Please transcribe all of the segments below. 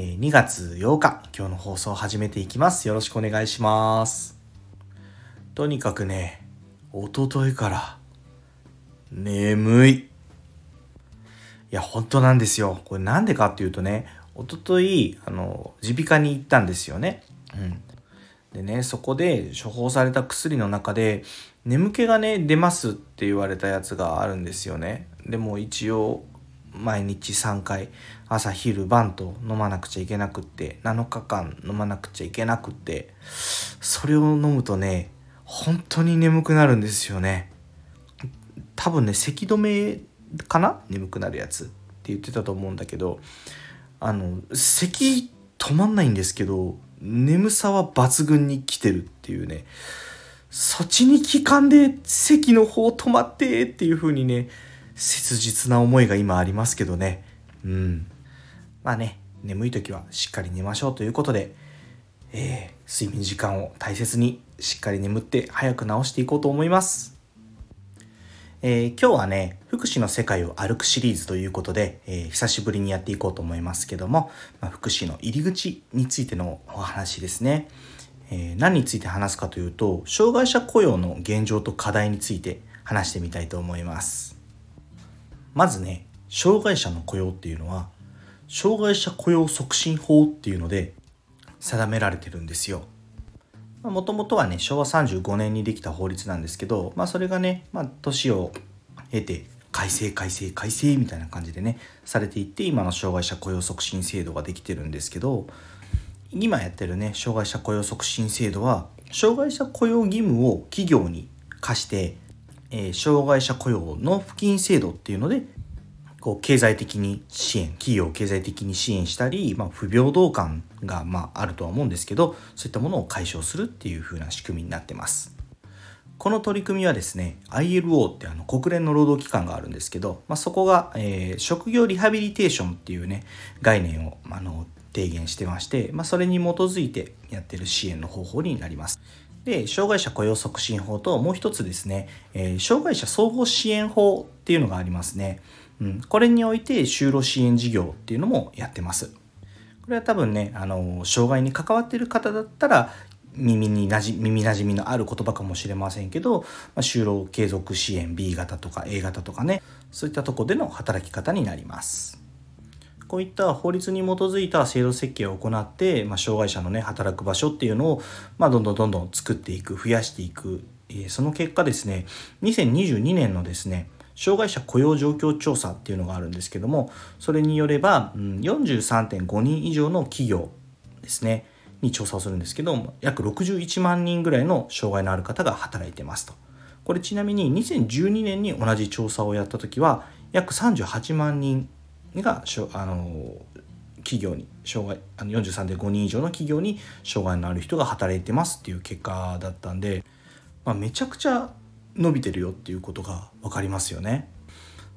え2月8日、今日の放送を始めていきます。よろしくお願いします。とにかくね、おとといから、眠い。いや、本当なんですよ。これなんでかっていうとね、おととい、あの、耳鼻科に行ったんですよね。うん。でね、そこで処方された薬の中で、眠気がね、出ますって言われたやつがあるんですよね。でも一応、毎日3回朝昼晩と飲まなくちゃいけなくって7日間飲まなくちゃいけなくってそれを飲むとね本当に眠くなるんですよね。多分ね咳止めかな？眠くなるやつ。って言ってたと思うんだけどあの咳止まんないんですけど眠さは抜群に来てるっていうね。そっちに効かんで席の方止まってっていう風にね切実な思いが今ありますけどね。うん。まあね、眠い時はしっかり寝ましょうということで、えー、睡眠時間を大切にしっかり眠って早く治していこうと思います。えー、今日はね、福祉の世界を歩くシリーズということで、えー、久しぶりにやっていこうと思いますけども、まあ、福祉の入り口についてのお話ですね。えー、何について話すかというと、障害者雇用の現状と課題について話してみたいと思います。まずね障害者の雇用っていうのは障害者雇用促進法っていうので定められてるんですよ。もともとはね昭和35年にできた法律なんですけど、まあ、それがね、まあ、年を経て改正改正改正みたいな感じでねされていって今の障害者雇用促進制度ができてるんですけど今やってるね障害者雇用促進制度は障害者雇用義務を企業に課してえー、障害者雇用の付近制度っていうのでこう経済的に支援企業を経済的に支援したり、まあ、不平等感がまああるとは思うんですけどそういったものを解消するっていう風な仕組みになってます。この取り組みはですね ILO ってあの国連の労働機関があるんですけど、まあ、そこが、えー、職業リハビリテーションっていうね概念をあの提言してまして、まあ、それに基づいてやってる支援の方法になります。で、障害者雇用促進法ともう一つですね、えー、障害者総合支援法っていうのがありますね。うん、これにおいて就労支援事業っていうのもやってます。これは多分ね、あの、障害に関わっている方だったら、耳になじ耳なじみのある言葉かもしれませんけど、まあ、就労継続支援 B 型とか A 型とかねそういったとこでの働き方になります。こういった法律に基づいた制度設計を行って、まあ、障害者のね働く場所っていうのを、まあ、どんどんどんどん作っていく増やしていく、えー、その結果ですね2022年のですね障害者雇用状況調査っていうのがあるんですけどもそれによれば、うん、43.5人以上の企業ですねに調査をするんですけど約61万人ぐらいの障害のある方が働いてますと。これちなみに2012年に同じ調査をやった時は約38万人があの企業に障害あの43.5人以上の企業に障害のある人が働いてますっていう結果だったんで、まあ、めちゃくちゃ伸びてるよっていうことが分かりますよね。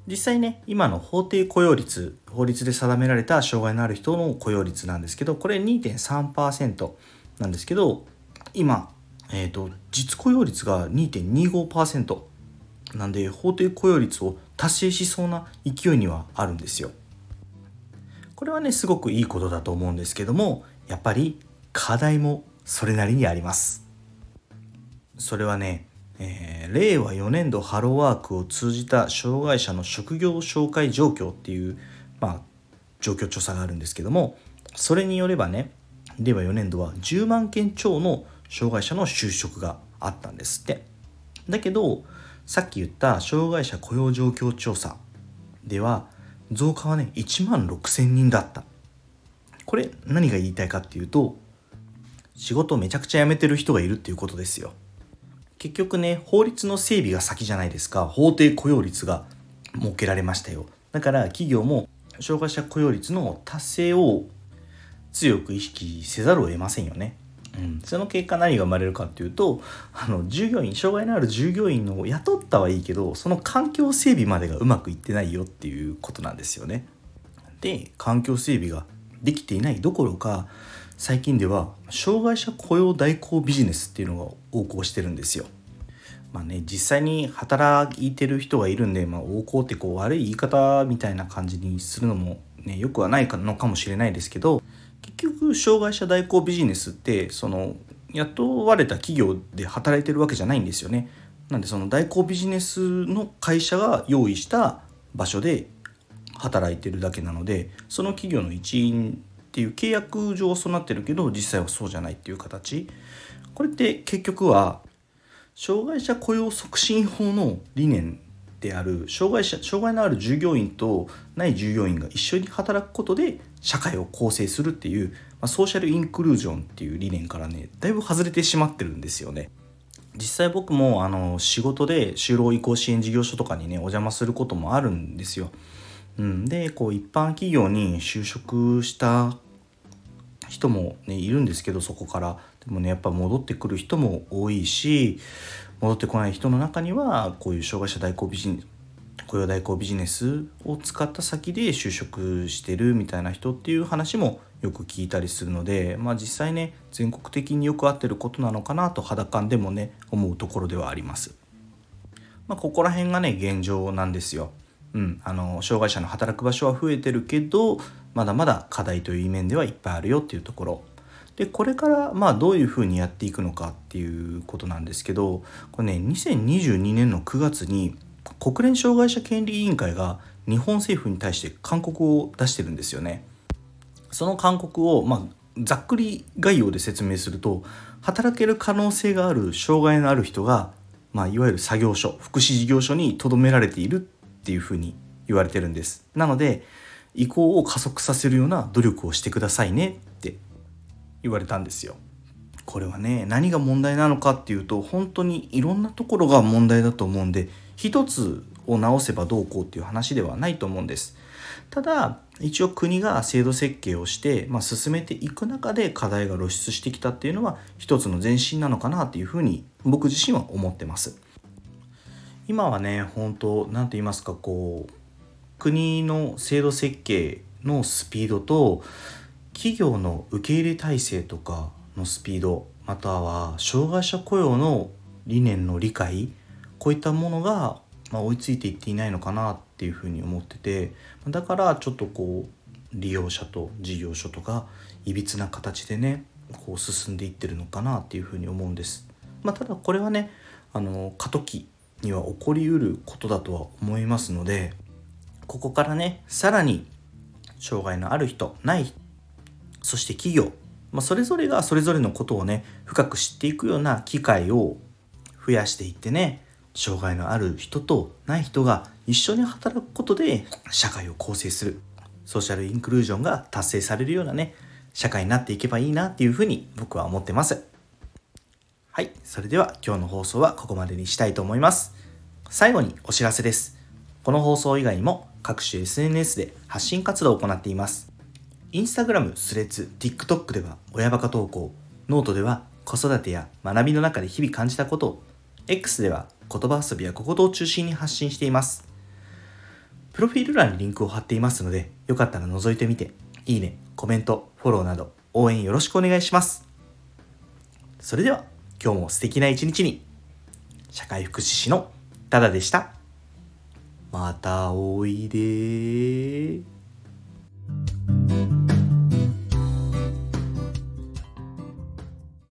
実際ね今の法定雇用率法律で定められた障害のある人の雇用率なんですけどこれ2.3%なんですけど今、えーと実雇用率が2.25%なんで法定雇用率を達成しそうな勢いにはあるんですよ。これはねすごくいいことだと思うんですけどもやっぱり課題もそれなりにあります。それはね、えー、令和4年度ハローワークを通じた障害者の職業紹介状況っていう、まあ、状況調査があるんですけどもそれによればね令和4年度は10万件超の障害者の就職があったんですって。だけどさっき言った障害者雇用状況調査では増加はね1万6,000人だった。これ何が言いたいかっていうと仕事をめちゃくちゃ辞めてる人がいるっていうことですよ。結局ね法律の整備が先じゃないですか。法定雇用率が設けられましたよ。だから企業も障害者雇用率の達成を強く意識せざるを得ませんよね。うん、その結果何が生まれるかっていうとあの従業員障害のある従業員の雇ったはいいけどその環境整備までがうまくいってないよっていうことなんですよね。で環境整備ができていないどころか最近では障害者雇用代行ビジネスっていうのが横行してるんですよ。まあね実際に働いてる人がいるんで、まあ、横行ってこう悪い言い方みたいな感じにするのもねよくはないのかもしれないですけど結局障害者代行ビジネスってその雇われた企業で働いてるわけじゃないんですよね。なんでその代行ビジネスの会社が用意した場所で働いてるだけなのでその企業の一員っていう契約上はそうなってるけど実際はそうじゃないっていう形これって結局は障害者雇用促進法の理念である障害者障害のある従業員とない従業員が一緒に働くことで社会を構成するっていう、まあ、ソーシャルインクルージョンっていう理念からねだいぶ外れてしまってるんですよね。実際僕もあの仕事で就労移行支援事業所とかにねお邪魔することもあるんですよ。うん、でこう一般企業に就職した人も、ね、いるんですけどそこからでもねやっぱ戻ってくる人も多いし戻ってこない人の中にはこういう障害者代行ビジネス雇用代行ビジネスを使った先で就職してるみたいな人っていう話もよく聞いたりするのでまあ実際ね全国的によく合ってることなのかなと肌感でもね思うところではあります。まあ、ここら辺がね現状なんですよ。うん、あの障害者の働く場所は増えてるけどまだまだ課題という面ではいっぱいあるよっていうところでこれからまあどういうふうにやっていくのかっていうことなんですけどこれね2022年の9月に国連障害者権利委員会が日本政府に対して勧告を出してるんですよね。その勧告を、まあ、ざっくり概要で説明すると働ける可能性がある障害のある人が、まあ、いわゆる作業所福祉事業所に留められているっていうふうに言われてるんです。なので移行を加速させるような努力をしてくださいね言われたんですよ。これはね何が問題なのかっていうと本当にいろんなところが問題だと思うんで一つを直せばどうこうっていう話ではないと思うんです。ただ一応国が制度設計をして、まあ、進めていく中で課題が露出してきたっていうのは一つの前進なのかなっていうふうに僕自身は思ってます。今はね本当何と言いますかこう国の制度設計のスピードと企業の受け入れ体制とかのスピードまたは障害者雇用の理念の理解こういったものが、ま追いついていっていないのかなっていうふうに思っててだからちょっとこう利用者と事業所とかいびつな形でねこう進んでいってるのかなっていうふうに思うんです。まあ、ただこれはねあの過渡期には起こりうることだとは思いますのでここからねさらに障害のある人ない人そして企業、まあ、それぞれがそれぞれのことをね深く知っていくような機会を増やしていってね障害のある人とない人が一緒に働くことで社会を構成する。ソーシャルインクルージョンが達成されるようなね社会になっていけばいいなっていうふうに僕は思ってます。はいそれでは今日の放送はここまでにしたいと思います。最後にお知らせです。この放送以外にも各種 SNS で発信活動を行っています。インスタグラム、スレッズ、TikTok では親バカ投稿、ノートでは子育てや学びの中で日々感じたことを、X では言葉遊びや小言を中心に発信しています。プロフィール欄にリンクを貼っていますので、よかったら覗いてみて、いいね、コメント、フォローなど応援よろしくお願いします。それでは、今日も素敵な一日に、社会福祉士のタダでした。またおいで